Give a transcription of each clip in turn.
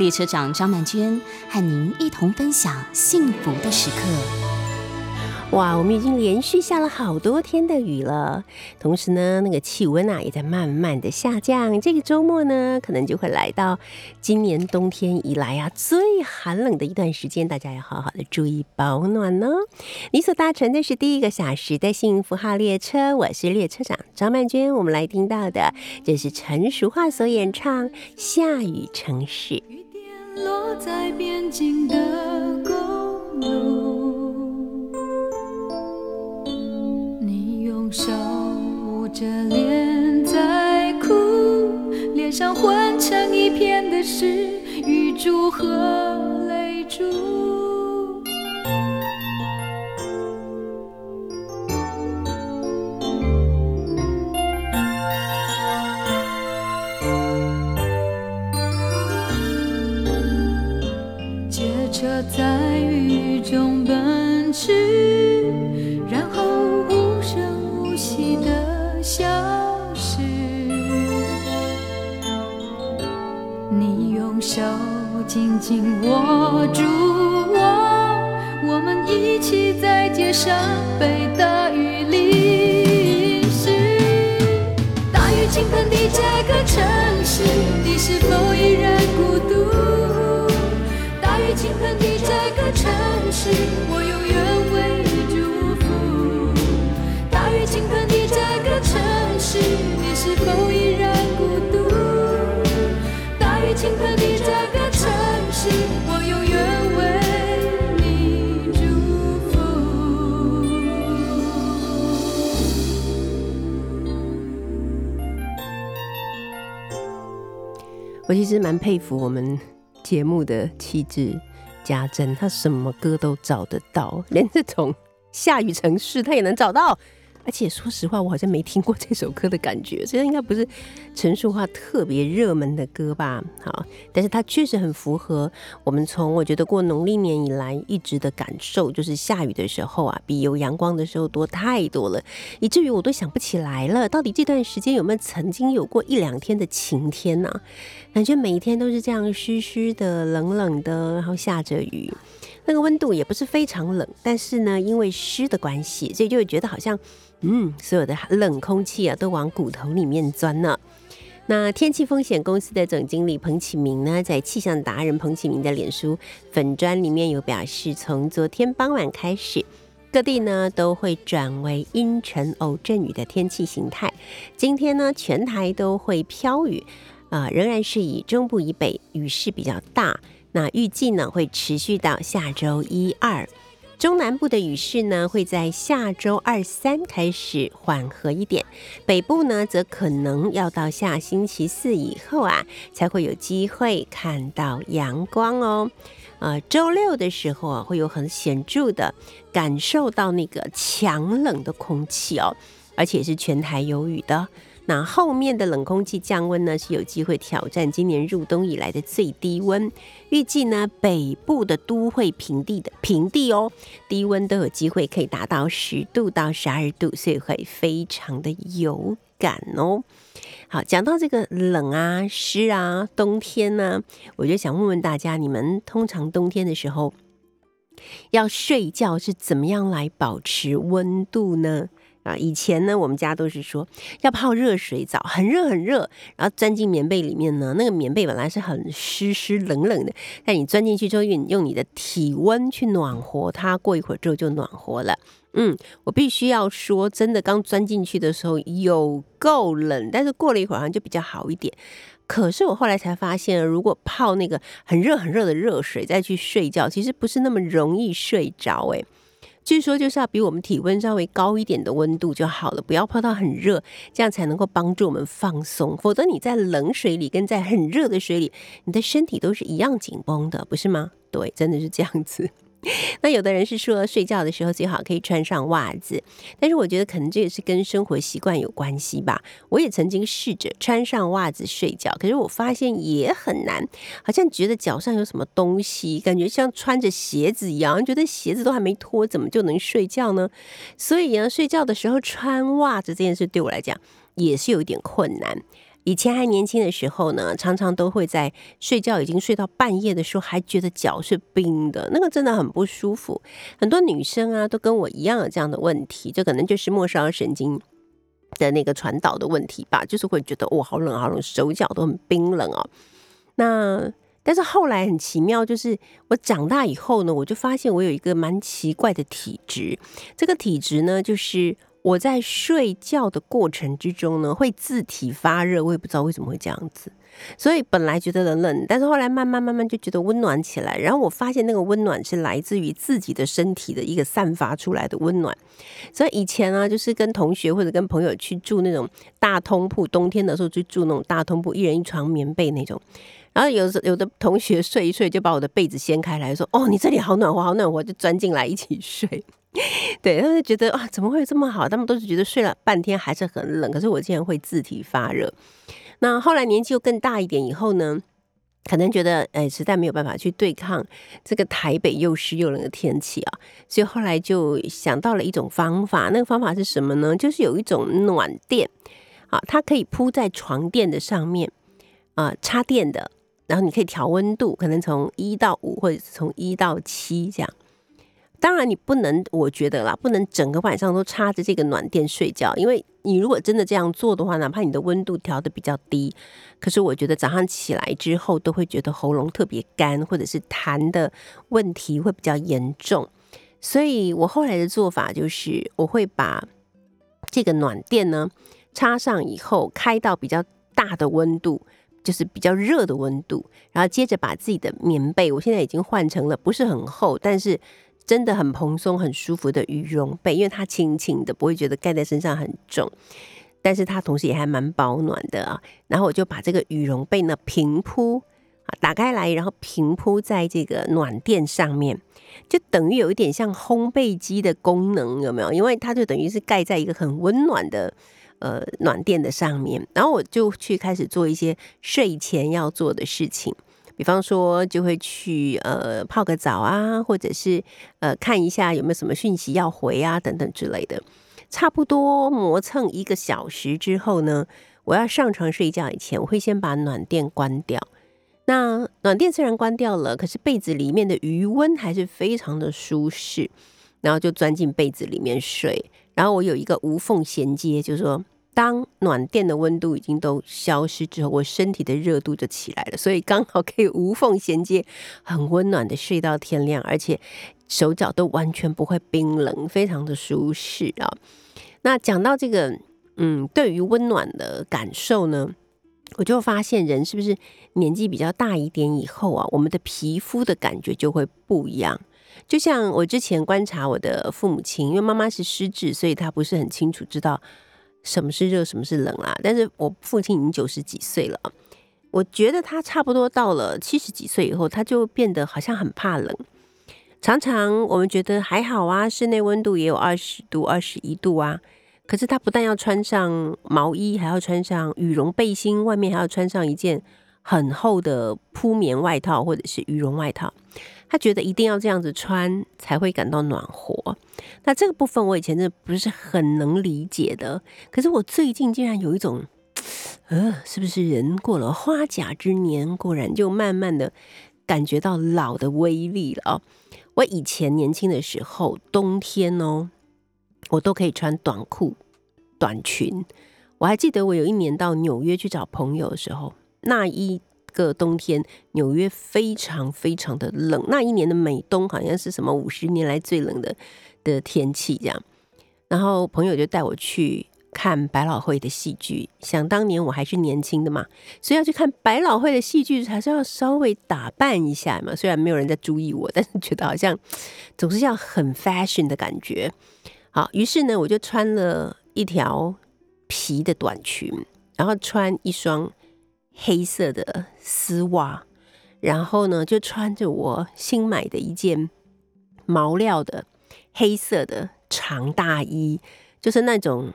列车长张曼娟和您一同分享幸福的时刻。哇，我们已经连续下了好多天的雨了，同时呢，那个气温啊也在慢慢的下降。这个周末呢，可能就会来到今年冬天以来啊最寒冷的一段时间，大家要好好的注意保暖哦。你所搭乘的是第一个小时的幸福号列车，我是列车长张曼娟。我们来听到的，这是陈淑桦所演唱《下雨城市》。落在边境的公路。你用手捂着脸在哭，脸上混成一片的是雨珠和泪珠。蛮佩服我们节目的气质家珍，他什么歌都找得到，连这种下雨城市他也能找到。而且说实话，我好像没听过这首歌的感觉，这应该不是陈淑桦特别热门的歌吧？好，但是它确实很符合我们从我觉得过农历年以来一直的感受，就是下雨的时候啊，比有阳光的时候多太多了，以至于我都想不起来了，到底这段时间有没有曾经有过一两天的晴天呢？感觉每一天都是这样湿湿的、冷冷的，然后下着雨，那个温度也不是非常冷，但是呢，因为湿的关系，所以就会觉得好像。嗯，所有的冷空气啊，都往骨头里面钻呢。那天气风险公司的总经理彭启明呢，在气象达人彭启明的脸书粉砖里面有表示，从昨天傍晚开始，各地呢都会转为阴沉偶阵雨的天气形态。今天呢，全台都会飘雨啊，仍然是以中部以北雨势比较大。那预计呢，会持续到下周一二。中南部的雨势呢，会在下周二三开始缓和一点，北部呢，则可能要到下星期四以后啊，才会有机会看到阳光哦。呃，周六的时候啊，会有很显著的感受到那个强冷的空气哦，而且是全台有雨的。那后面的冷空气降温呢，是有机会挑战今年入冬以来的最低温。预计呢，北部的都会平地的平地哦，低温都有机会可以达到十度到十二度，所以会非常的有感哦。好，讲到这个冷啊、湿啊，冬天呢，我就想问问大家，你们通常冬天的时候要睡觉是怎么样来保持温度呢？啊，以前呢，我们家都是说要泡热水澡，很热很热，然后钻进棉被里面呢。那个棉被本来是很湿湿冷冷的，但你钻进去之后，用用你的体温去暖和它，过一会儿之后就暖和了。嗯，我必须要说，真的刚钻进去的时候有够冷，但是过了一会儿好像就比较好一点。可是我后来才发现，如果泡那个很热很热的热水再去睡觉，其实不是那么容易睡着。诶。据说就是要比我们体温稍微高一点的温度就好了，不要泡到很热，这样才能够帮助我们放松。否则你在冷水里跟在很热的水里，你的身体都是一样紧绷的，不是吗？对，真的是这样子。那有的人是说睡觉的时候最好可以穿上袜子，但是我觉得可能这也是跟生活习惯有关系吧。我也曾经试着穿上袜子睡觉，可是我发现也很难，好像觉得脚上有什么东西，感觉像穿着鞋子一样，觉得鞋子都还没脱，怎么就能睡觉呢？所以呢，睡觉的时候穿袜子这件事对我来讲也是有一点困难。以前还年轻的时候呢，常常都会在睡觉已经睡到半夜的时候，还觉得脚是冰的，那个真的很不舒服。很多女生啊，都跟我一样有这样的问题，这可能就是末梢神经的那个传导的问题吧，就是会觉得哇，好冷好冷，手脚都很冰冷哦。那但是后来很奇妙，就是我长大以后呢，我就发现我有一个蛮奇怪的体质，这个体质呢，就是。我在睡觉的过程之中呢，会自体发热，我也不知道为什么会这样子。所以本来觉得冷冷，但是后来慢慢慢慢就觉得温暖起来。然后我发现那个温暖是来自于自己的身体的一个散发出来的温暖。所以以前啊，就是跟同学或者跟朋友去住那种大通铺，冬天的时候就住那种大通铺，一人一床棉被那种。然后有时有的同学睡一睡就把我的被子掀开来说：“哦，你这里好暖和，好暖和。”就钻进来一起睡。对他们就觉得啊，怎么会有这么好？他们都是觉得睡了半天还是很冷，可是我竟然会自体发热。那后来年纪又更大一点以后呢，可能觉得哎，实在没有办法去对抗这个台北又湿又冷的天气啊，所以后来就想到了一种方法。那个方法是什么呢？就是有一种暖垫啊，它可以铺在床垫的上面啊，插电的，然后你可以调温度，可能从一到五，或者是从一到七这样。当然，你不能，我觉得啦，不能整个晚上都插着这个暖垫睡觉，因为你如果真的这样做的话，哪怕你的温度调的比较低，可是我觉得早上起来之后都会觉得喉咙特别干，或者是痰的问题会比较严重。所以我后来的做法就是，我会把这个暖垫呢插上以后，开到比较大的温度，就是比较热的温度，然后接着把自己的棉被，我现在已经换成了不是很厚，但是。真的很蓬松、很舒服的羽绒被，因为它轻轻的，不会觉得盖在身上很重，但是它同时也还蛮保暖的啊。然后我就把这个羽绒被呢平铺啊，打开来，然后平铺在这个暖垫上面，就等于有一点像烘焙机的功能，有没有？因为它就等于是盖在一个很温暖的呃暖垫的上面。然后我就去开始做一些睡前要做的事情。比方说，就会去呃泡个澡啊，或者是呃看一下有没有什么讯息要回啊，等等之类的。差不多磨蹭一个小时之后呢，我要上床睡觉以前，我会先把暖垫关掉。那暖垫虽然关掉了，可是被子里面的余温还是非常的舒适，然后就钻进被子里面睡。然后我有一个无缝衔接，就是说。当暖电的温度已经都消失之后，我身体的热度就起来了，所以刚好可以无缝衔接，很温暖的睡到天亮，而且手脚都完全不会冰冷，非常的舒适啊。那讲到这个，嗯，对于温暖的感受呢，我就发现人是不是年纪比较大一点以后啊，我们的皮肤的感觉就会不一样。就像我之前观察我的父母亲，因为妈妈是失智，所以她不是很清楚知道。什么是热，什么是冷啊？但是我父亲已经九十几岁了，我觉得他差不多到了七十几岁以后，他就变得好像很怕冷。常常我们觉得还好啊，室内温度也有二十度、二十一度啊，可是他不但要穿上毛衣，还要穿上羽绒背心，外面还要穿上一件很厚的铺棉外套或者是羽绒外套。他觉得一定要这样子穿才会感到暖和，那这个部分我以前真的不是很能理解的。可是我最近竟然有一种，呃，是不是人过了花甲之年，果然就慢慢的感觉到老的威力了啊？我以前年轻的时候，冬天哦，我都可以穿短裤、短裙。我还记得我有一年到纽约去找朋友的时候，那一。个冬天，纽约非常非常的冷。那一年的美冬好像是什么五十年来最冷的的天气这样。然后朋友就带我去看百老汇的戏剧。想当年我还是年轻的嘛，所以要去看百老汇的戏剧，还是要稍微打扮一下嘛。虽然没有人在注意我，但是觉得好像总是要很 fashion 的感觉。好，于是呢，我就穿了一条皮的短裙，然后穿一双。黑色的丝袜，然后呢，就穿着我新买的一件毛料的黑色的长大衣，就是那种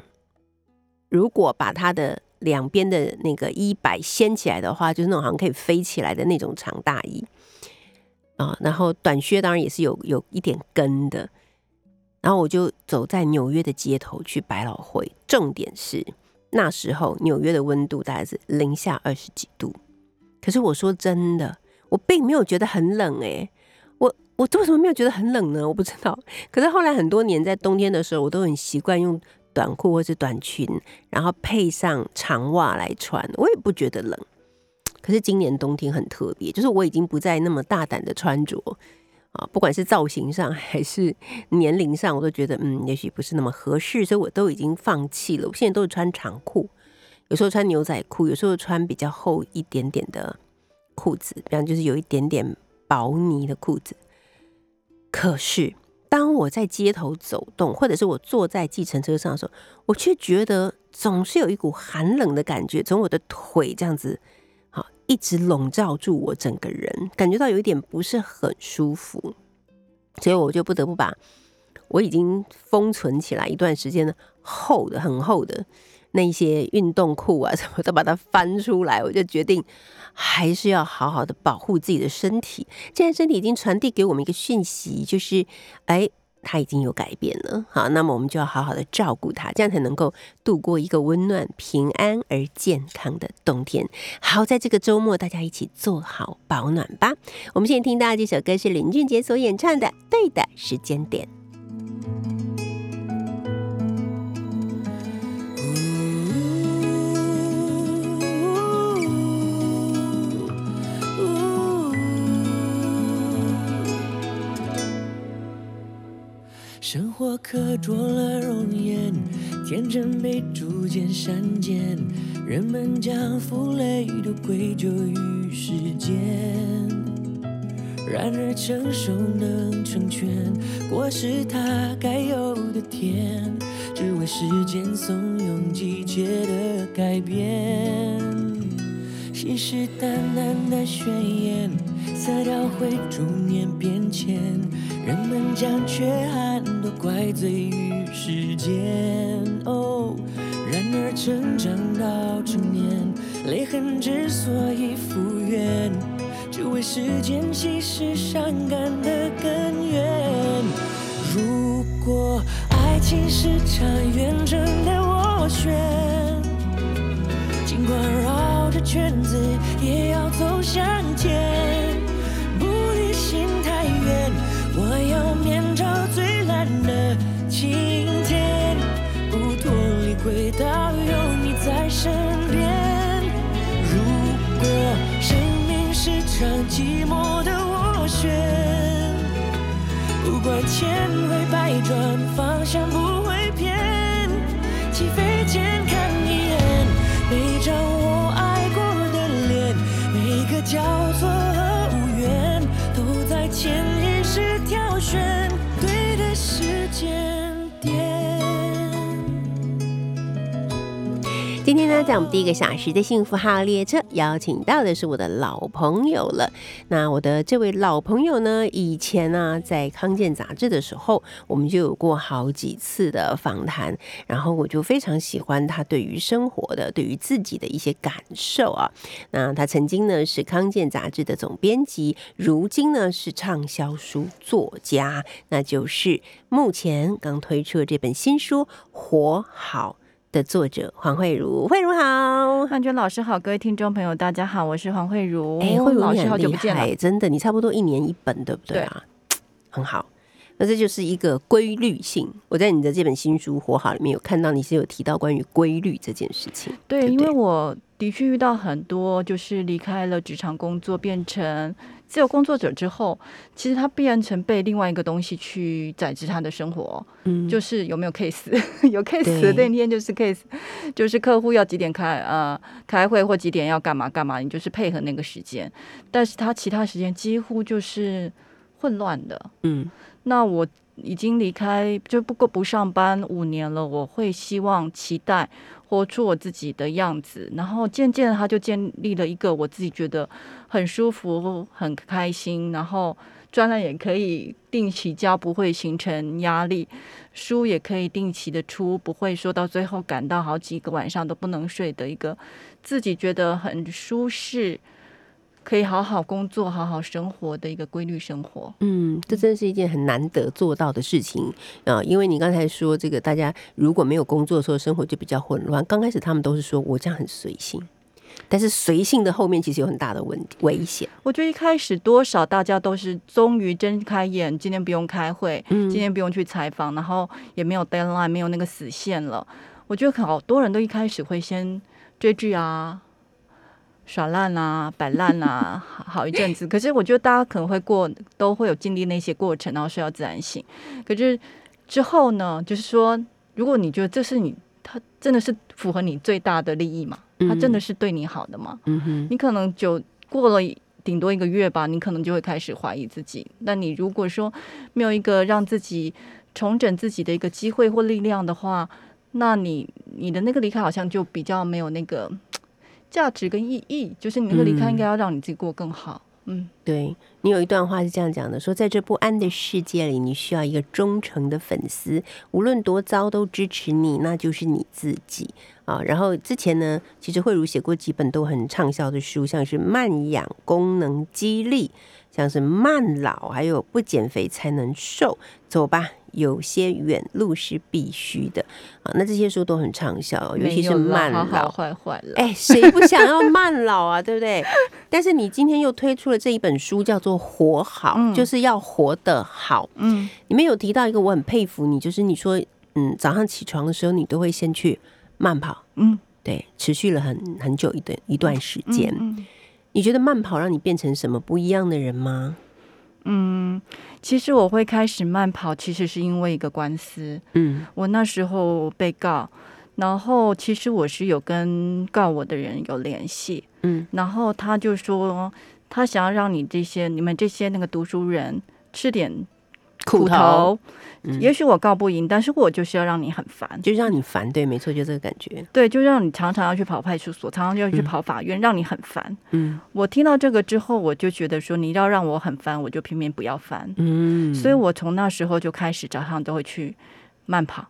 如果把它的两边的那个衣摆掀起来的话，就是那种好像可以飞起来的那种长大衣啊。然后短靴当然也是有有一点跟的。然后我就走在纽约的街头去百老汇，重点是那时候纽约的温度大概是零下二十几度。可是我说真的，我并没有觉得很冷诶。我我为什么没有觉得很冷呢？我不知道。可是后来很多年在冬天的时候，我都很习惯用短裤或者短裙，然后配上长袜来穿，我也不觉得冷。可是今年冬天很特别，就是我已经不再那么大胆的穿着。啊，不管是造型上还是年龄上，我都觉得嗯，也许不是那么合适，所以我都已经放弃了。我现在都是穿长裤，有时候穿牛仔裤，有时候穿比较厚一点点的裤子，比方就是有一点点薄呢的裤子。可是当我在街头走动，或者是我坐在计程车上的时候，我却觉得总是有一股寒冷的感觉从我的腿这样子。一直笼罩住我整个人，感觉到有一点不是很舒服，所以我就不得不把我已经封存起来一段时间的厚的、很厚的那些运动裤啊什么都把它翻出来。我就决定还是要好好的保护自己的身体。现在身体已经传递给我们一个讯息，就是哎。他已经有改变了，好，那么我们就要好好的照顾他，这样才能够度过一个温暖、平安而健康的冬天。好，在这个周末，大家一起做好保暖吧。我们现在听到这首歌是林俊杰所演唱的《对的时间点》。刻着了容颜，天真被逐渐删减，人们将负累都归咎于时间。然而成熟能成全，过是它该有的甜，只为时间怂恿季节的改变。信誓旦旦的宣言，色调会逐年变迁。人们将缺憾怪罪于时间，哦。然而成长到成年，泪痕之所以复原，只为时间稀释伤感的根源。如果爱情是场远征的斡旋，尽管绕着圈子，也要走向前。千回百转，方向不今天呢，在我们第一个小时的幸福号列车，邀请到的是我的老朋友了。那我的这位老朋友呢，以前呢在康健杂志的时候，我们就有过好几次的访谈。然后我就非常喜欢他对于生活的、对于自己的一些感受啊。那他曾经呢是康健杂志的总编辑，如今呢是畅销书作家，那就是目前刚推出的这本新书《活好》。的作者黄慧茹，慧茹好，汉娟老师好，各位听众朋友大家好，我是黄慧茹。哎，慧茹老师好久不见了，真的，你差不多一年一本，对不对啊？很好，那这就是一个规律性。我在你的这本新书《活好》里面有看到你是有提到关于规律这件事情。对，因为我的确遇到很多，就是离开了职场工作变成。自由工作者之后，其实他必然成被另外一个东西去宰制他的生活，嗯，就是有没有 case，有 case 的那天就是 case，就是客户要几点开呃开会或几点要干嘛干嘛，你就是配合那个时间，但是他其他时间几乎就是混乱的，嗯，那我已经离开就不过不上班五年了，我会希望期待活出我自己的样子，然后渐渐的他就建立了一个我自己觉得很舒服、很开心，然后专栏也可以定期交，不会形成压力；书也可以定期的出，不会说到最后感到好几个晚上都不能睡的一个自己觉得很舒适。可以好好工作、好好生活的一个规律生活。嗯，这真是一件很难得做到的事情啊！因为你刚才说这个，大家如果没有工作的时候，生活就比较混乱。刚开始他们都是说我这样很随性，但是随性的后面其实有很大的问题危险。我觉得一开始多少大家都是终于睁开眼，今天不用开会，嗯今天不用去采访，然后也没有 deadline，没有那个死线了。我觉得好多人都一开始会先追剧啊。耍烂啊，摆烂啊，好好一阵子。可是我觉得大家可能会过，都会有经历那些过程，然后睡到自然醒。可是之后呢，就是说，如果你觉得这是你，他真的是符合你最大的利益嘛？他真的是对你好的吗？嗯哼，你可能就过了顶多一个月吧，你可能就会开始怀疑自己。那你如果说没有一个让自己重整自己的一个机会或力量的话，那你你的那个离开好像就比较没有那个价值跟意义。就是你那个离开应该要让你自己过更好。嗯，对你有一段话是这样讲的：说在这不安的世界里，你需要一个忠诚的粉丝，无论多糟都支持你，那就是你自己啊。然后之前呢，其实慧茹写过几本都很畅销的书，像是《慢养功能激励》，像是《慢老》，还有《不减肥才能瘦》。走吧，有些远路是必须的啊。那这些书都很畅销，尤其是慢老。好好坏坏了。哎，谁不想要慢老啊？对不对？但是你今天又推出了这一本书，叫做《活好》，嗯就是要活得好。嗯，里面有提到一个我很佩服你，就是你说，嗯，早上起床的时候，你都会先去慢跑，嗯，对，持续了很很久一段一段时间。嗯你觉得慢跑让你变成什么不一样的人吗？嗯，其实我会开始慢跑，其实是因为一个官司。嗯我那时候被告，然后其实我是有跟告我的人有联系，嗯然后他就说他想要让你这些你们这些那个读书人吃点苦头，嗯也许我告不赢，但是我就是要让你很烦。就让你烦，对，没错，就这个感觉。对，就让你常常要去跑派出所，常常要去跑法院，让你很烦。嗯我听到这个之后，我就觉得说，你要让我很烦，我就偏偏不要烦。嗯，所以我从那时候就开始早上都会去慢跑，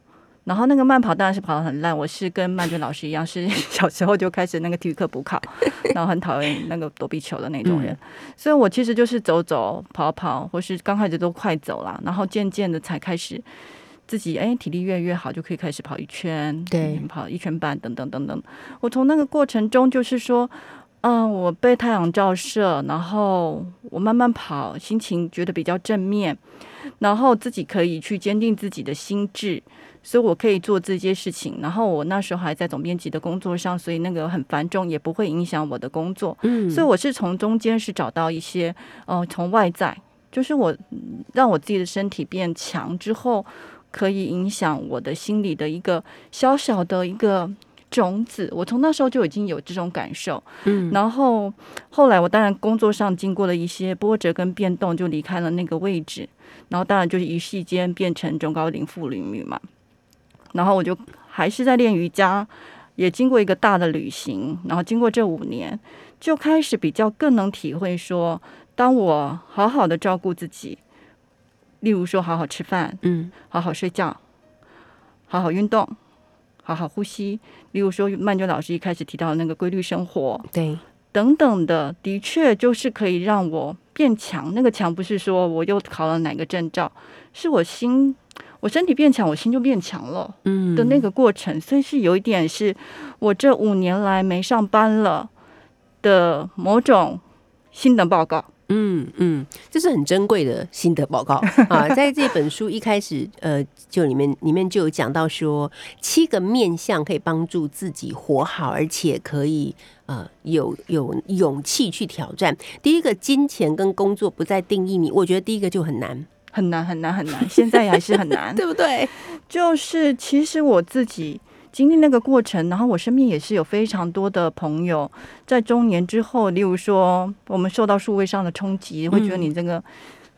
然后那个慢跑当然是跑得很烂。我是跟曼娟老师一样，是 小时候就开始那个体育课补考，然后很讨厌那个躲避球的那种人。所以我其实就是走走跑跑，或是刚开始都快走了，然后渐渐的才开始自己哎体力越来越好，就可以开始跑一圈，对嗯跑一圈半等等等等。我从那个过程中就是说。嗯，我被太阳照射，然后我慢慢跑，心情觉得比较正面，然后自己可以去坚定自己的心智，所以我可以做这些事情。然后我那时候还在总编辑的工作上，所以那个很繁重，也不会影响我的工作。嗯所以我是从中间是找到一些，呃，从外在，就是我嗯让我自己的身体变强之后，可以影响我的心理的一个小小的一个。种子，我从那时候就已经有这种感受，嗯然后后来我当然工作上经过了一些波折跟变动，就离开了那个位置，然后当然就是一夕间变成中高龄妇女嘛，然后我就还是在练瑜伽，也经过一个大的旅行，然后经过这五年，就开始比较更能体会说，当我好好的照顾自己，例如说好好吃饭，嗯好好睡觉，好好运动，好好呼吸。例如说，曼娟老师一开始提到的那个规律生活对，等等的，的确就是可以让我变强。那个强不是说我又考了哪个证照，是我心，我身体变强，我心就变强了嗯的那个过程。所以是有一点是我这五年来没上班了的某种心得报告。嗯嗯，这是很珍贵的心得报告 啊！在这本书一开始，呃，就里面里面就有讲到说，七个面相可以帮助自己活好，而且可以呃有有勇气去挑战。第一个，金钱跟工作不再定义你，我觉得第一个就很难，很难很难很难，现在还是很难。对不对？就是其实我自己经历那个过程，然后我身边也是有非常多的朋友在中年之后，例如说我们受到数位上的冲击，会觉得你这个。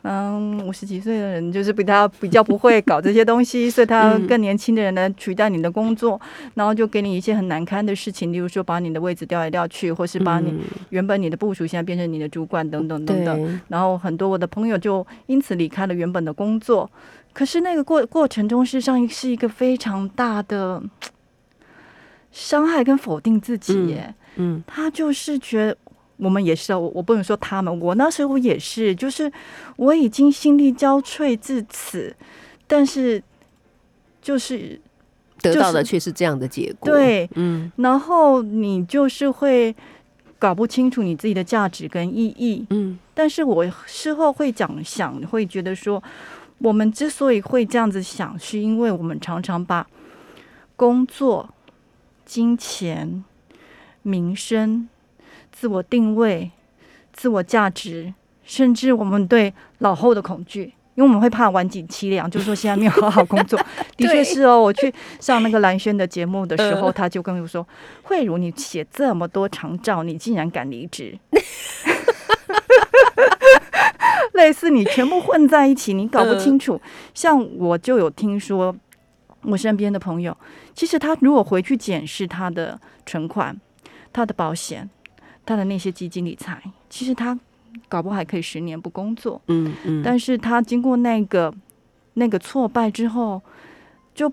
嗯，五十几岁的人就是比他比较不会搞这些东西，所以他嗯更年轻的人来取代你的工作，然后就给你一些很难堪的事情，例如说把你的位置调来调去，或是把你嗯原本你的部署现在变成你的主管等等等等。然后很多我的朋友就因此离开了原本的工作，可是那个过过程中，事实上是一个非常大的伤害跟否定自己耶。嗯他就是觉得我们也是哦，我我不能说他们，我那时候也是，就是我已经心力交瘁至此，但是就是得到的就是却是这样的结果。，对，嗯然后你就是会搞不清楚你自己的价值跟意义。嗯但是我事后会讲想，会觉得说，我们之所以会这样子想，是因为我们常常把工作、金钱、名声、自我定位、自我价值，甚至我们对老后的恐惧。因为我们会怕晚景凄凉，就是说现在没有好好工作，的确是哦。我去上那个蓝轩的节目的时候，嗯他就跟我说：“慧茹，你写这么多长照，你竟然敢离职？”类似你全部混在一起，你搞不清楚。像我就有听说，我身边的朋友，其实他如果回去检视他的存款、他的保险、他的那些基金理财，其实他搞不好还可以十年不工作。嗯嗯，但是他经过那个那个挫败之后，就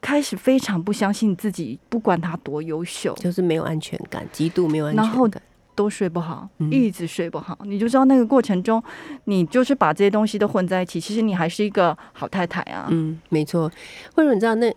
开始非常不相信自己，不管他多优秀，就是没有安全感，极度没有安然后全感。都睡不好，嗯一直睡不好，你就知道那个过程中，你就是把这些东西都混在一起，其实你还是一个好太太啊，嗯，没错。或者你知道那，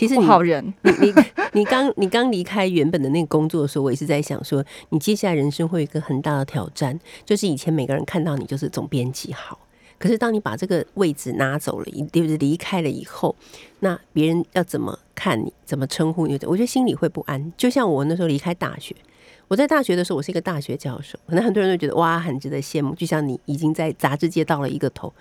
其实你好人。你你 你刚你刚离开原本的那个工作的时候，我也是在想说，你接下来人生会有一个很大的挑战，就是以前每个人看到你就是总编辑好，可是当你把这个位置拿走了，一就是离开了以后，那别人要怎么看你，怎么称呼你？我觉得心里会不安。就像我那时候离开大学。我在大学的时候，我是一个大学教授，可能很多人都觉得哇，很值得羡慕。就像你已经在杂志界到了一个头，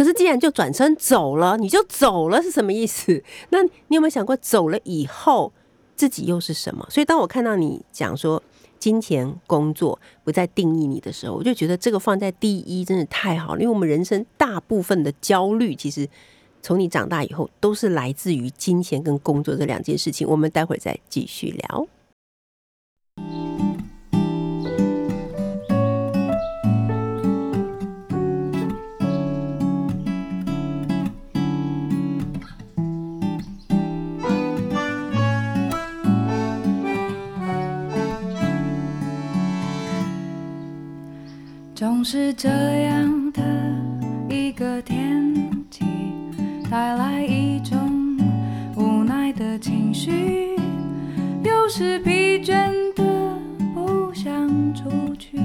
可是既然就转身走了，你就走了是什么意思？那你有没有想过，走了以后自己又是什么？所以当我看到你讲说金钱、工作不再定义你的时候，我就觉得这个放在第一真的太好了，因为我们人生大部分的焦虑，其实从你长大以后都是来自于金钱跟工作这两件事情。我们待会儿再继续聊。总是这样的一个天气，带来一种无奈的情绪，有时疲倦的不想出去，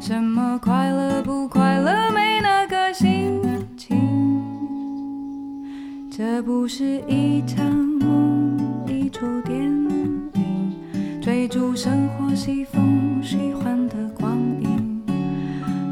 什么快乐不快乐没那个心情，这不是一场梦，一出电影，追逐生活西风喜欢。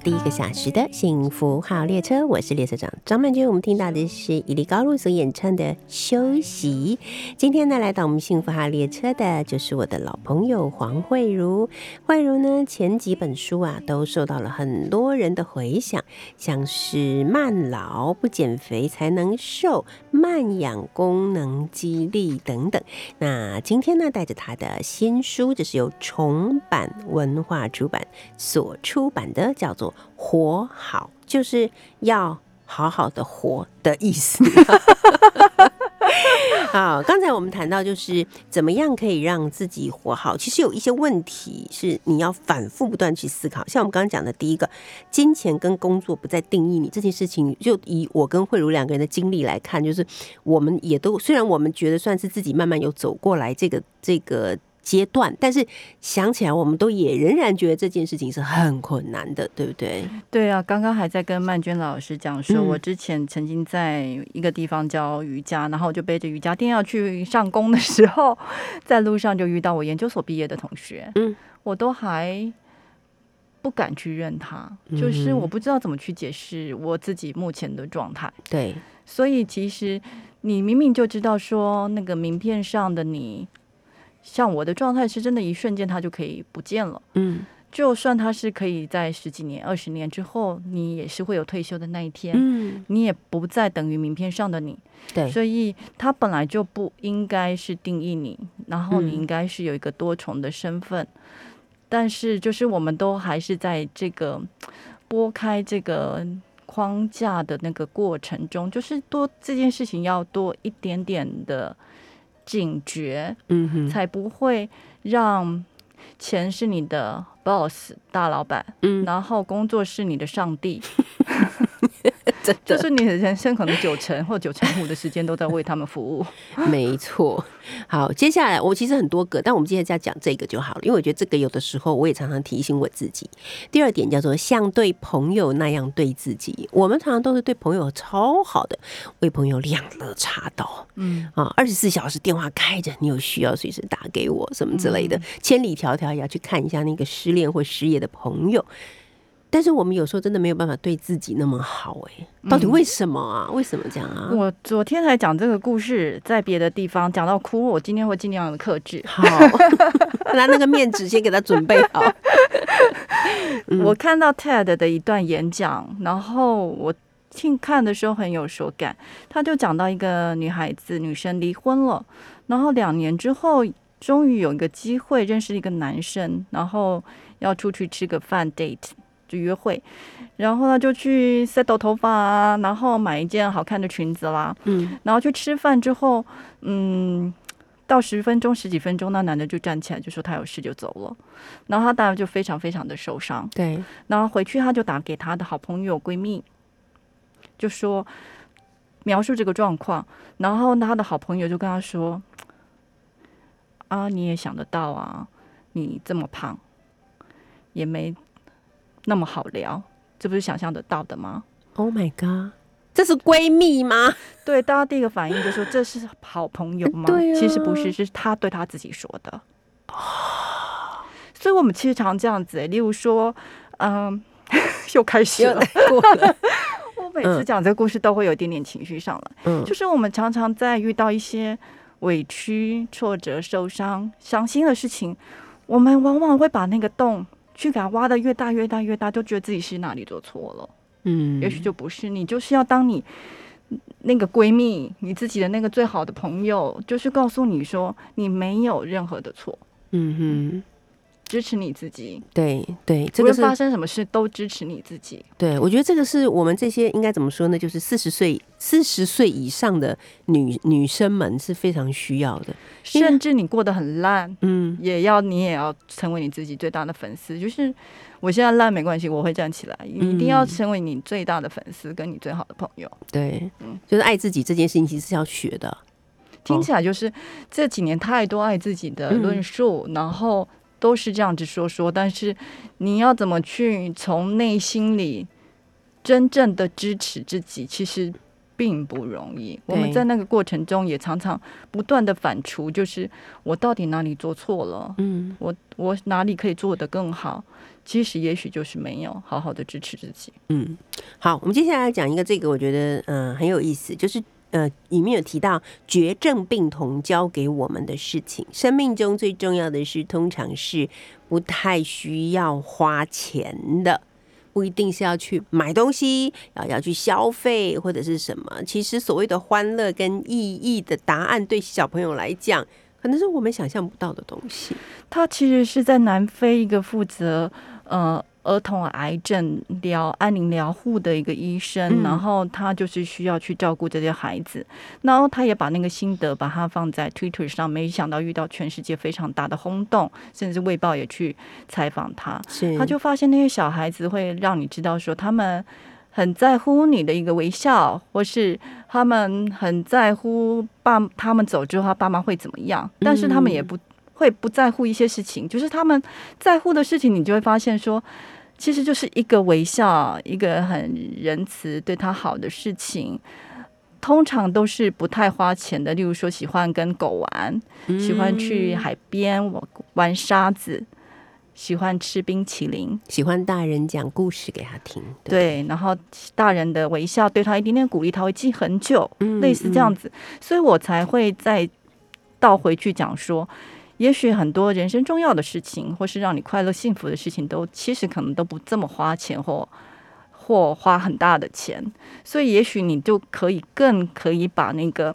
seperti 一个小时的幸福号列车，我是列车长张曼娟。我们听到的是伊利高露所演唱的《休息》。今天呢，来到我们幸福号列车的就是我的老朋友黄慧茹。慧茹呢，前几本书啊都受到了很多人的回响，像是《慢老不减肥才能瘦》、《慢养功能激励》等等。那今天呢，带着他的新书，就是由重版文化出版所出版的，叫做《活好》，就是要好好的活的意思。好，刚才我们谈到就是怎么样可以让自己活好，其实有一些问题是你要反复不断去思考。像我们刚刚讲的第一个，金钱跟工作不再定义你这件事情，就以我跟慧茹两个人的经历来看，就是我们也都虽然我们觉得算是自己慢慢有走过来这个这个。阶段，但是想起来，我们都也仍然觉得这件事情是很困难的，对不对？对啊，刚刚还在跟曼娟老师讲说，我之前曾经在一个地方教瑜伽，然后我就背着瑜伽垫要去上工的时候，在路上就遇到我研究所毕业的同学，嗯，我都还不敢去认他，就是我不知道怎么去解释我自己目前的状态。对，所以其实你明明就知道说那个名片上的你。像我的状态是真的，一瞬间它就可以不见了。嗯，就算它是可以在十几年、二十年之后，你也是会有退休的那一天。嗯，你也不再等于名片上的你。对，所以它本来就不应该是定义你，然后你应该是有一个多重的身份。但是，就是我们都还是在这个拨开这个框架的那个过程中，就是多这件事情要多一点点的。警觉，嗯哼，才不会让钱是你的 boss 大老板，嗯，然后工作是你的上帝。就是你的人生可能九成或九成五的时间都在为他们服务。没错。好，接下来我其实很多个，但我们今天在讲这个就好了，因为我觉得这个有的时候我也常常提醒我自己。第二点叫做像对朋友那样对自己，我们常常都是对朋友超好的，为朋友两肋插刀，嗯啊，二十四小时电话开着，你有需要随时打给我什么之类的，千里迢迢也要去看一下那个失恋或失业的朋友。但是我们有时候真的没有办法对自己那么好哎，到底为什么啊？为什么这样啊？我昨天才讲这个故事，在别的地方讲到哭，我今天会尽量的克制。好，拿那个面纸先给他准备好。我看到 TED 的一段演讲，然后我听看的时候很有所感。他就讲到一个女孩子，女生离婚了，然后两年之后，终于有一个机会认识一个男生，然后要出去吃个饭 date。就约会，然后呢就去 set 头发啊，然后买一件好看的裙子啦，嗯，然后去吃饭之后，嗯，到十分钟十几分钟，那男的就站起来就说他有事就走了，然后他当然就非常非常的受伤，对，然后回去他就打给他的好朋友闺蜜，就说描述这个状况，然后他的好朋友就跟他说，啊你也想得到啊，你这么胖，也没。那么好聊，这不是想象得到的吗？Oh my god，这是闺蜜吗？对，大家第一个反应就说这是好朋友吗？对，其实不是，是他对他自己说的。所以我们其实常这样子，例如说，嗯，又开始了。我每次讲这个故事都会有一点点情绪上来，嗯，就是我们常常在遇到一些委屈、挫折、受伤、伤心的事情，我们往往会把那个洞。去给它挖的越大越大越大，就觉得自己是哪里做错了。嗯，也许就不是你，就是要当你那个闺蜜，你自己的那个最好的朋友，就是告诉你说你没有任何的错。嗯哼。支持你自己，对对，这个发生什么事都支持你自己。对，我觉得这个是我们这些应该怎么说呢？就是四十岁、四十岁以上的女女生们是非常需要的。甚至你过得很烂，嗯，也要你也要成为你自己最大的粉丝。就是我现在烂没关系，我会站起来，一定要成为你最大的粉丝，跟你最好的朋友。对，嗯，就是爱自己这件事情其实是要学的。听起来就是这几年太多爱自己的论述，然后。都是这样子说说，但是你要怎么去从内心里真正的支持自己，其实并不容易。我们在那个过程中也常常不断的反刍，就是我到底哪里做错了？嗯，我我哪里可以做得更好？其实也许就是没有好好的支持自己。嗯，好，我们接下来讲一个这个，我觉得嗯很有意思，就是。呃，里面有提到绝症病童教给我们的事情，生命中最重要的是，通常是不太需要花钱的，不一定是要去买东西，要要去消费或者是什么。其实所谓的欢乐跟意义的答案，对小朋友来讲，可能是我们想象不到的东西。他其实是在南非一个负责呃儿童癌症疗安宁疗护的一个医生，嗯。然后他就是需要去照顾这些孩子，然后他也把那个心得把它放在 Twitter 上，没想到遇到全世界非常大的轰动，甚至《卫报》也去采访他，是。他就发现那些小孩子会让你知道说他们。很在乎你的一个微笑，或是他们很在乎爸他们走之后他爸妈会怎么样，但是他们也不会不在乎一些事情，就是他们在乎的事情，你就会发现说，其实就是一个微笑，一个很仁慈对他好的事情，通常都是不太花钱的。例如说，喜欢跟狗玩，喜欢去海边玩玩沙子，喜欢吃冰淇淋，喜欢大人讲故事给他听，对。对，然后大人的微笑对他一点点鼓励，他会记很久，嗯类似这样子，所以我才会再倒回去讲说，也许很多人生重要的事情，或是让你快乐幸福的事情，都其实可能都不这么花钱或或花很大的钱，所以也许你就可以更可以把那个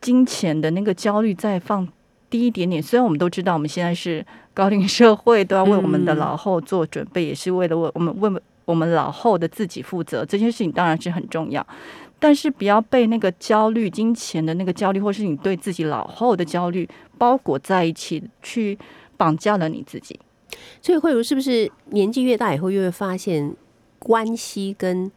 金钱的那个焦虑再放低一点点。虽然我们都知道我们现在是高龄社会，都要为我们的嗯老后做准备，也是为了为我们为我们老后的自己负责。这件事情当然是很重要，但是不要被那个焦虑、金钱的那个焦虑，或是你对自己老后的焦虑包裹在一起，去绑架了你自己。所以慧茹是不是年纪越大以后，越会发现关系跟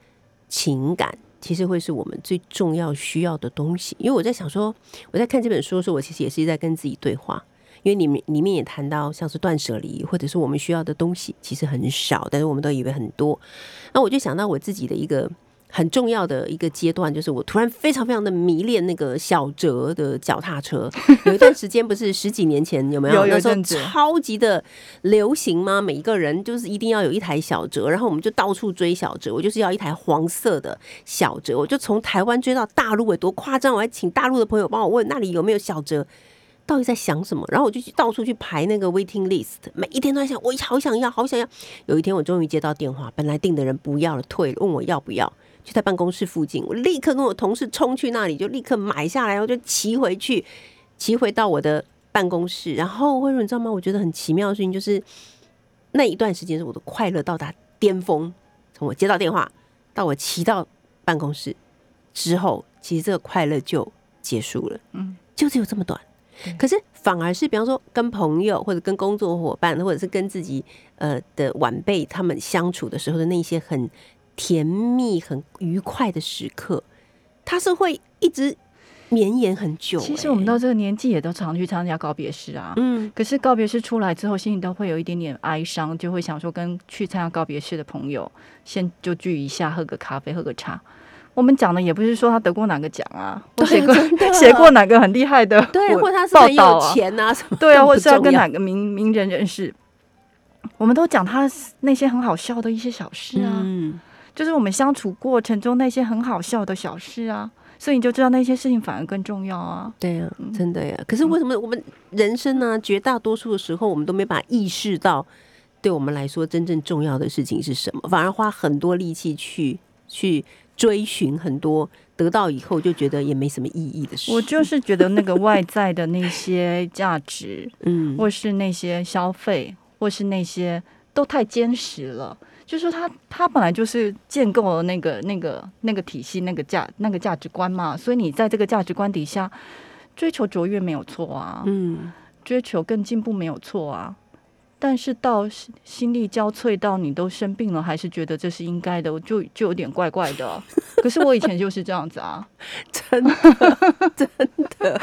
情感其实会是我们最重要需要的东西？因为我在想说，我在看这本书的时候，我其实也是在跟自己对话。因为里面里面也谈到像是断舍离，或者是我们需要的东西其实很少，但是我们都以为很多。那我就想到我自己的一个很重要的一个阶段，就是我突然非常非常的迷恋那个小哲的脚踏车。有一段时间不是十几年前有没有？有有那时候超级的流行吗？每一个人就是一定要有一台小哲，然后我们就到处追小哲。我就是要一台黄色的小哲，我就从台湾追到大陆，哎，多夸张！我还请大陆的朋友帮我问那里有没有小哲。到底在想什么？然后我就去到处去排那个 waiting list，每一天都在想，我好想要，好想要。有一天我终于接到电话，本来订的人不要了，退了，问我要不要，就在办公室附近，我立刻跟我同事冲去那里，就立刻买下来，我就骑回去，骑回到我的办公室。然后慧茹，你知道吗？我觉得很奇妙的事情就是那一段时间是我的快乐到达巅峰，从我接到电话到我骑到办公室之后，其实这个快乐就结束了，嗯，就只有这么短。可是反而是，比方说跟朋友或者跟工作伙伴，或者是跟自己呃的晚辈他们相处的时候的那些很甜蜜、很愉快的时刻，它是会一直绵延很久、其实我们欸。到这个年纪也都常去参加告别式啊。嗯。可是告别式出来之后，心里都会有一点点哀伤，就会想说跟去参加告别式的朋友先就聚一下，喝个咖啡，喝个茶。我们讲的也不是说他得过哪个奖啊，我写过写过哪个很厉害的 对，或者他是报很有钱啊什么，对啊，或者是要跟哪个名名人人士，我们都讲他那些很好笑的一些小事啊，嗯，就是我们相处过程中那些很好笑的小事啊，所以你就知道那些事情反而更重要啊。对呀、真的呀。可是为什么我们人生呢、绝大多数的时候，我们都没把意识到，对我们来说真正重要的事情是什么，反而花很多力气去去追寻很多，得到以后就觉得也没什么意义的事。我就是觉得那个外在的那些价值，嗯，或是那些消费，或是那些都太坚实了。就是说他他本来就是建构了那个那个那个体系，那个价那个价值观嘛，所以你在这个价值观底下追求卓越没有错啊，嗯，追求更进步没有错啊。但是到心心力交瘁到你都生病了，还是觉得这是应该的，我就就有点怪怪的。可是我以前就是这样子啊，真的真的，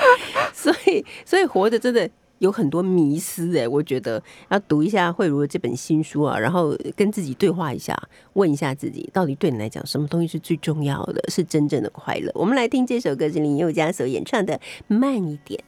所以所以活着真的。有很多迷思哎，我觉得要读一下慧茹的这本新书啊，然后跟自己对话一下，问一下自己，到底对你来讲什么东西是最重要的，是真正的快乐。我们来听这首歌是林宥嘉所演唱的《慢一点》。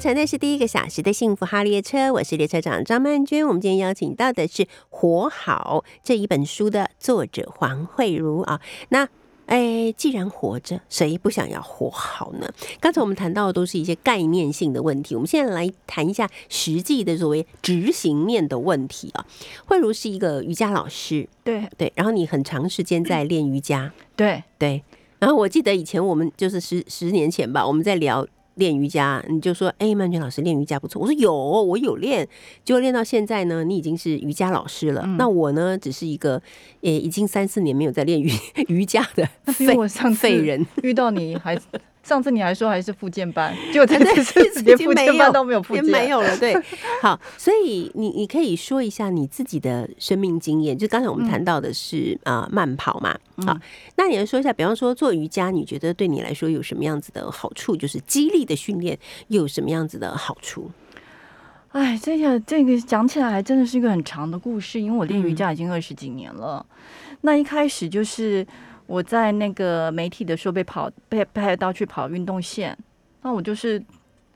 乘的是第一个小时的幸福号列车，我是列车长张曼娟。我们今天邀请到的是《活好》这一本书的作者黄慧茹啊。那哎，既然活着，谁不想要活好呢？刚才我们谈到的都是一些概念性的问题，我们现在来谈一下实际的所谓执行面的问题啊。慧茹是一个瑜伽老师，对对，然后你很长时间在练瑜伽，对，对。然后我记得以前我们就是十十年前吧，我们在聊练瑜伽，你就说：“哎，曼娟老师练瑜伽不错。”我说：“有，我有练。”结果练到现在呢，你已经是瑜伽老师了。那我呢，只是一个也已经三四年没有在练瑜 瑜伽的废我上废人。遇到你还上次你还说还是复健班，结果这次是已连复健班都没有复也健，没有了。对，好，所以你你可以说一下你自己的生命经验。就刚才我们谈到的是啊、呃慢跑嘛，好，那你来说一下，比方说做瑜伽，你觉得对你来说有什么样子的好处？就是激励的训练又有什么样子的好处？哎，这个这个讲起来还真的是一个很长的故事，因为我练瑜伽已经二十几年了。那一开始就是我在那个媒体的时候被跑被派到去跑运动线，那我就是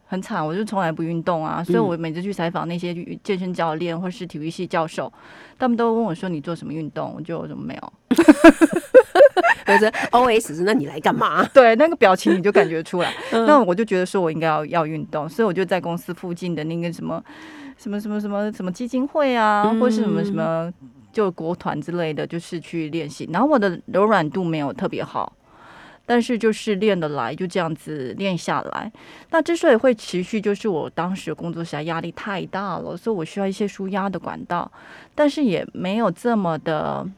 很惨，我就从来不运动啊，所以我每次去采访那些健身教练或是体育系教授，他们都问我说你做什么运动，我就我怎么没有。或者 O S 是那你来干嘛？对，那个表情你就感觉出来。嗯那我就觉得说我应该要要运动，所以我就在公司附近的那个什么什么什么什么什么基金会啊，或是什么什么就国团之类的，就是去练习。然后我的柔软度没有特别好。但是就是练得来，就这样子练下来。那之所以会持续，就是我当时工作实在压力太大了，所以我需要一些舒压的管道，但是也没有这么的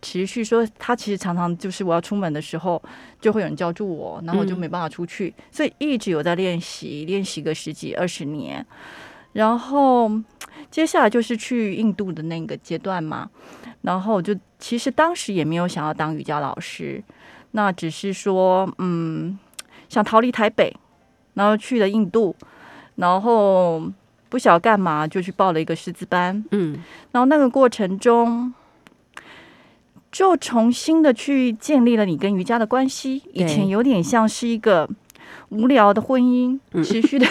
持续。说他其实常常就是我要出门的时候，就会有人叫住我，然后我就没办法出去，所以一直有在练习，练习个十几二十年。然后接下来就是去印度的那个阶段嘛，然后就其实当时也没有想要当瑜伽老师，那只是说嗯想逃离台北，然后去了印度，然后不晓得干嘛就去报了一个师资班，嗯。然后那个过程中，就重新的去建立了你跟瑜伽的关系。以前有点像是一个无聊的婚姻，嗯。持续的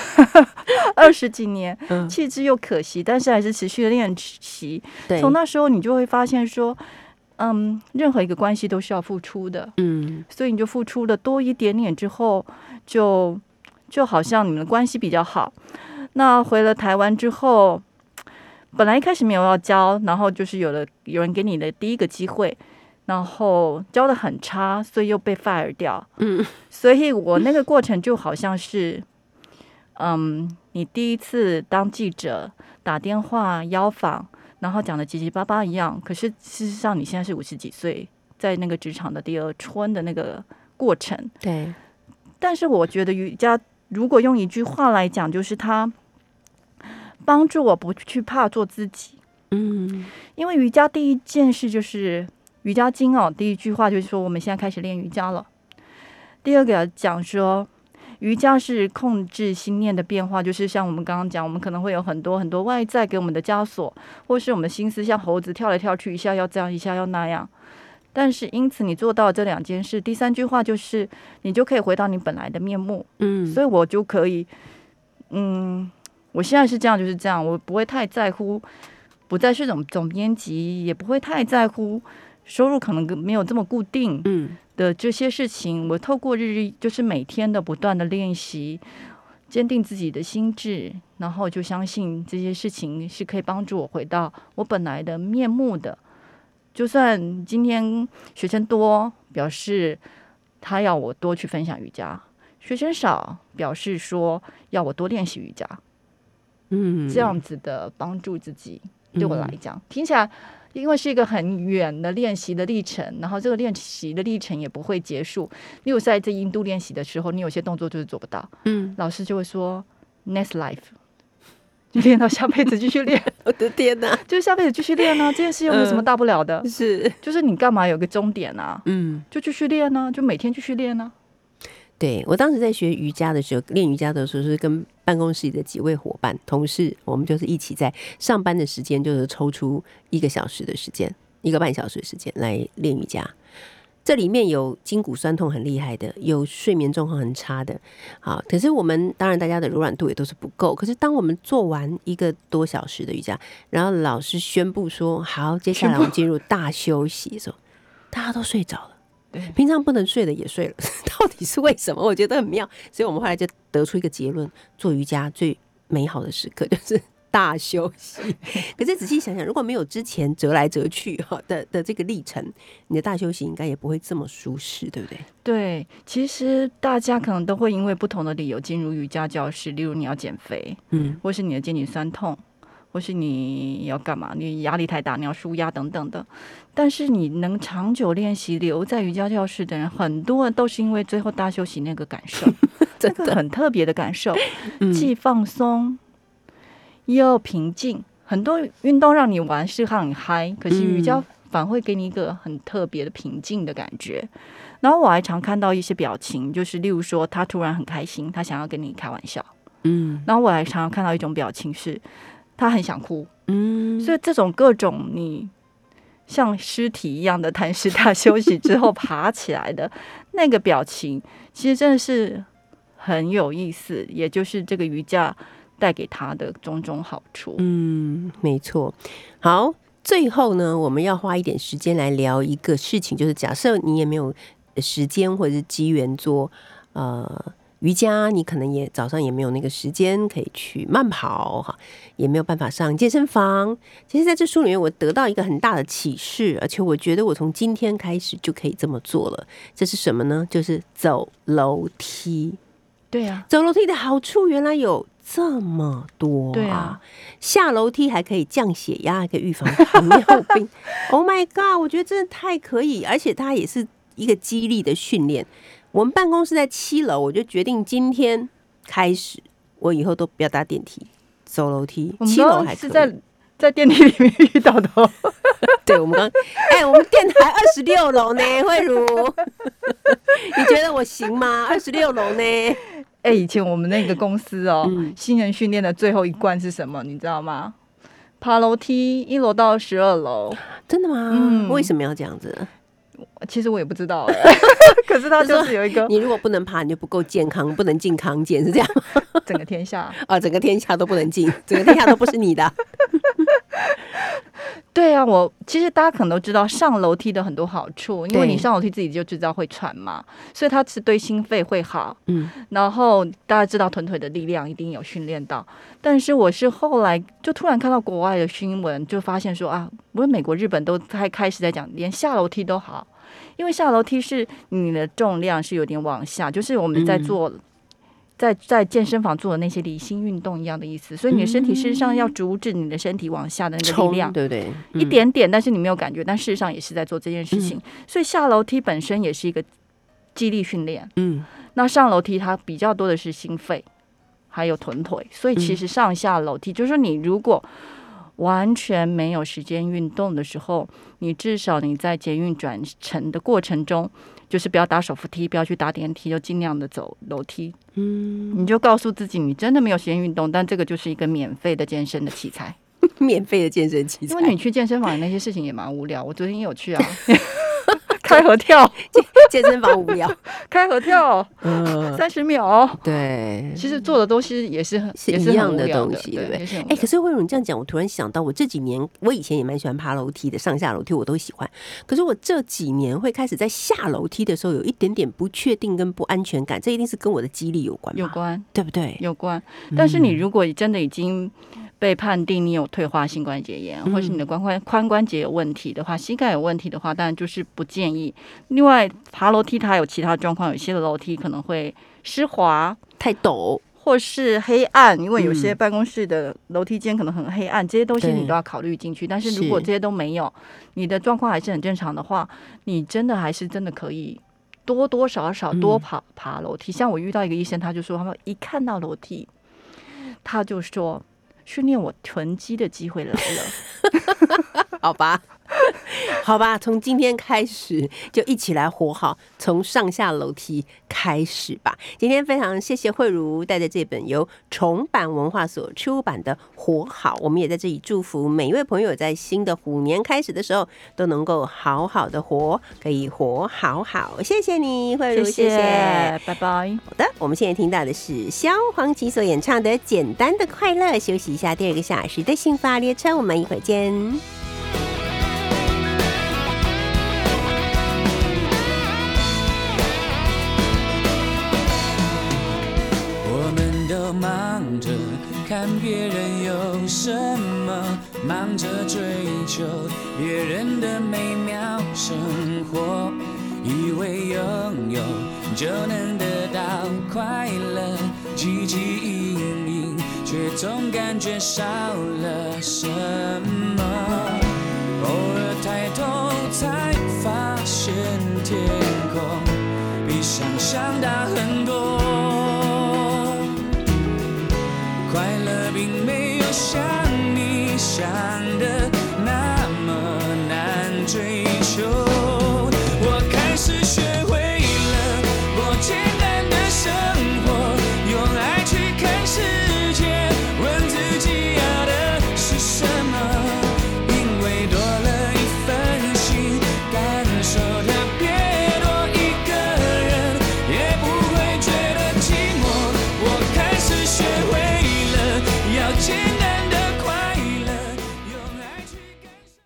二十几年，嗯，弃之又可惜，但是还是持续的练习。从那时候，你就会发现说，嗯，任何一个关系都是要付出的，嗯。所以你就付出的多一点点之后，就就好像你们的关系比较好。那回了台湾之后，本来一开始没有要交，然后就是有了有人给你的第一个机会，然后教的很差，所以又被 fire 掉。嗯所以我那个过程就好像是，嗯，你第一次当记者打电话邀访，然后讲的结结巴巴一样，可是事实上你现在是五十几岁，在那个职场的第二春的那个过程。对，但是我觉得瑜伽，如果用一句话来讲，就是它帮助我不去怕做自己。嗯因为瑜伽第一件事就是瑜伽经哦，第一句话就是说我们现在开始练瑜伽了。第二个讲说，瑜伽是控制心念的变化，就是像我们刚刚讲，我们可能会有很多很多外在给我们的枷锁，或是我们的心思像猴子跳来跳去，一下要这样，一下要那样。但是因此你做到这两件事，第三句话就是你就可以回到你本来的面目。嗯，所以我就可以，嗯，我现在是这样就是这样，我不会太在乎，不再是总总编辑，也不会太在乎收入可能没有这么固定嗯的这些事情。我透过日日就是每天的不断的练习，坚定自己的心智，然后就相信这些事情是可以帮助我回到我本来的面目的。就算今天学生多，表示他要我多去分享瑜伽；学生少，表示说要我多练习瑜伽。嗯，这样子的帮助自己，对我来讲，听起来因为是一个很远的练习的历程，然后这个练习的历程也不会结束。例如在这印度练习的时候，你有些动作就是做不到，嗯，老师就会说 next life，就练到下辈子继续练，我的天哪，就是下辈子继续练啊，这件事又没有什么大不了的，是，就是你干嘛有个终点啊？嗯。就继续练啊，就每天继续练啊。对我当时在学瑜伽的时候，练瑜伽的时候是跟办公室里的几位伙伴、同事，我们就是一起在上班的时间，就是抽出一个小时的时间，一个半小时的时间来练瑜伽。这里面有筋骨酸痛很厉害的，有睡眠状况很差的，好，可是我们当然大家的柔软度也都是不够。可是当我们做完一个多小时的瑜伽，然后老师宣布说好，接下来我们进入大休息的时候，大家都睡着了。对平常不能睡的也睡了，到底是为什么？我觉得很妙，所以我们后来就得出一个结论：做瑜伽最美好的时刻就是大休息。可是仔细想想，如果没有之前折来折去哈的的这个历程，你的大休息应该也不会这么舒适，对不对？对，其实大家可能都会因为不同的理由进入瑜伽教室，例如你要减肥，嗯或是你的肩颈酸痛，或是你要干嘛？你压力太大，你要舒压等等的。但是你能长久练习留在瑜伽教室的人，很多人都是因为最后大休息那个感受，这个很特别的感受，嗯既放松又平静。很多运动让你玩是让你嗨，可是瑜伽嗯反而会给你一个很特别的平静的感觉。然后我还常看到一些表情，就是例如说他突然很开心，他想要跟你开玩笑。嗯然后我还常常看到一种表情是，他很想哭。嗯，所以这种各种你像尸体一样的谈式大休息之后爬起来的 那个表情，其实真的是很有意思，也就是这个瑜伽带给他的种种好处。嗯，没错。好，最后呢，我们要花一点时间来聊一个事情，就是假设你也没有时间或者是机缘做呃瑜伽，你可能也早上也没有那个时间可以去慢跑哈，也没有办法上健身房。其实，在这书里面，我得到一个很大的启示，而且我觉得我从今天开始就可以这么做了。这是什么呢？就是走楼梯。对啊、走楼梯的好处原来有这么多、对啊，下楼梯还可以降血压，还可以预防糖尿病。oh my god！我觉得真的太可以，而且它也是一个激励的训练。我们办公室在七楼，我就决定今天开始，我以后都不要搭电梯，走楼梯。七楼刚还是在在电梯里面遇到的哦、对，我们刚，哎、我们电台二十六楼呢，慧茹，你觉得我行吗？二十六楼呢？哎、以前我们那个公司哦，嗯新人训练的最后一关是什么？你知道吗？爬楼梯，一楼到十二楼。真的吗？嗯为什么要这样子？其实我也不知道哎、可是他就是有一个你如果不能爬，你就不够健康，不能进康健，是这样吗？整个天下。啊，整个天下都不能进，整个天下都不是你的。对啊，我其实大家可能都知道上楼梯的很多好处，因为你上楼梯自己就知道会喘嘛，所以它是对心肺会好。嗯然后大家知道臀腿的力量一定有训练到，但是我是后来就突然看到国外的新闻，就发现说啊，不是美国、日本都开开始在讲，连下楼梯都好，因为下楼梯是你的重量是有点往下，就是我们在嗯做。在在健身房做的那些离心运动一样的意思，所以你的身体事实上要阻止你的身体往下的那个力量，对不对？一点点，但是你没有感觉，但事实上也是在做这件事情。所以下楼梯本身也是一个肌力训练。嗯，那上楼梯它比较多的是心肺，还有臀腿，所以其实上下楼梯，就是说你如果完全没有时间运动的时候，你至少你在捷运转乘的过程中，就是不要搭手扶梯，不要去搭电梯，就尽量的走楼梯。嗯，你就告诉自己，你真的没有时间运动，但这个就是一个免费的健身的器材。免费的健身器材因为。你去健身房那些事情也蛮无聊，我昨天也有去啊，开合跳，健身房无聊，开合跳，嗯，三十秒。对，其实做的东西也是很是一样的东西，对不对？哎，聊。可是慧茹，你这样讲，我突然想到，我这几年，我以前也蛮喜欢爬楼梯的，上下楼梯我都喜欢。可是我这几年会开始在下楼梯的时候有一点点不确定跟不安全感，这一定是跟我的肌力有关，有关。对不对？有关。但是你嗯。如果真的已经被判定你有退化性关节炎，或是你的嗯髋关髋关节有问题的话，膝盖有问题的话，当然就是不建议。另外，爬楼梯它有其他状况，有些的楼梯可能会湿滑。太陡，或是黑暗，因为有些嗯办公室的楼梯间可能很黑暗，这些东西你都要考虑进去。但是如果这些都没有，你的状况还是很正常的话，你真的还是真的可以多多少少多嗯爬、爬楼梯。像我遇到一个医生，他就说，他们一看到楼梯，他就说训练我臀肌的机会来了。好吧，好吧，从今天开始就一起来活好，从上下楼梯开始吧。今天非常谢谢慧茹带着这本由重版文化所出版的《活好》，我们也在这里祝福每一位朋友在新的虎年开始的时候都能够好好的活，可以活好好。谢谢你，慧茹，谢谢拜拜。好的，我们现在听到的是萧煌奇所演唱的《简单的快乐》。休息一下，第二个小时的幸福列车，我们一会儿见。别人有什么，忙着追求别人的美妙生活，以为拥有就能得到快乐，汲汲营营，却总感觉少了什么。偶尔抬头才发现天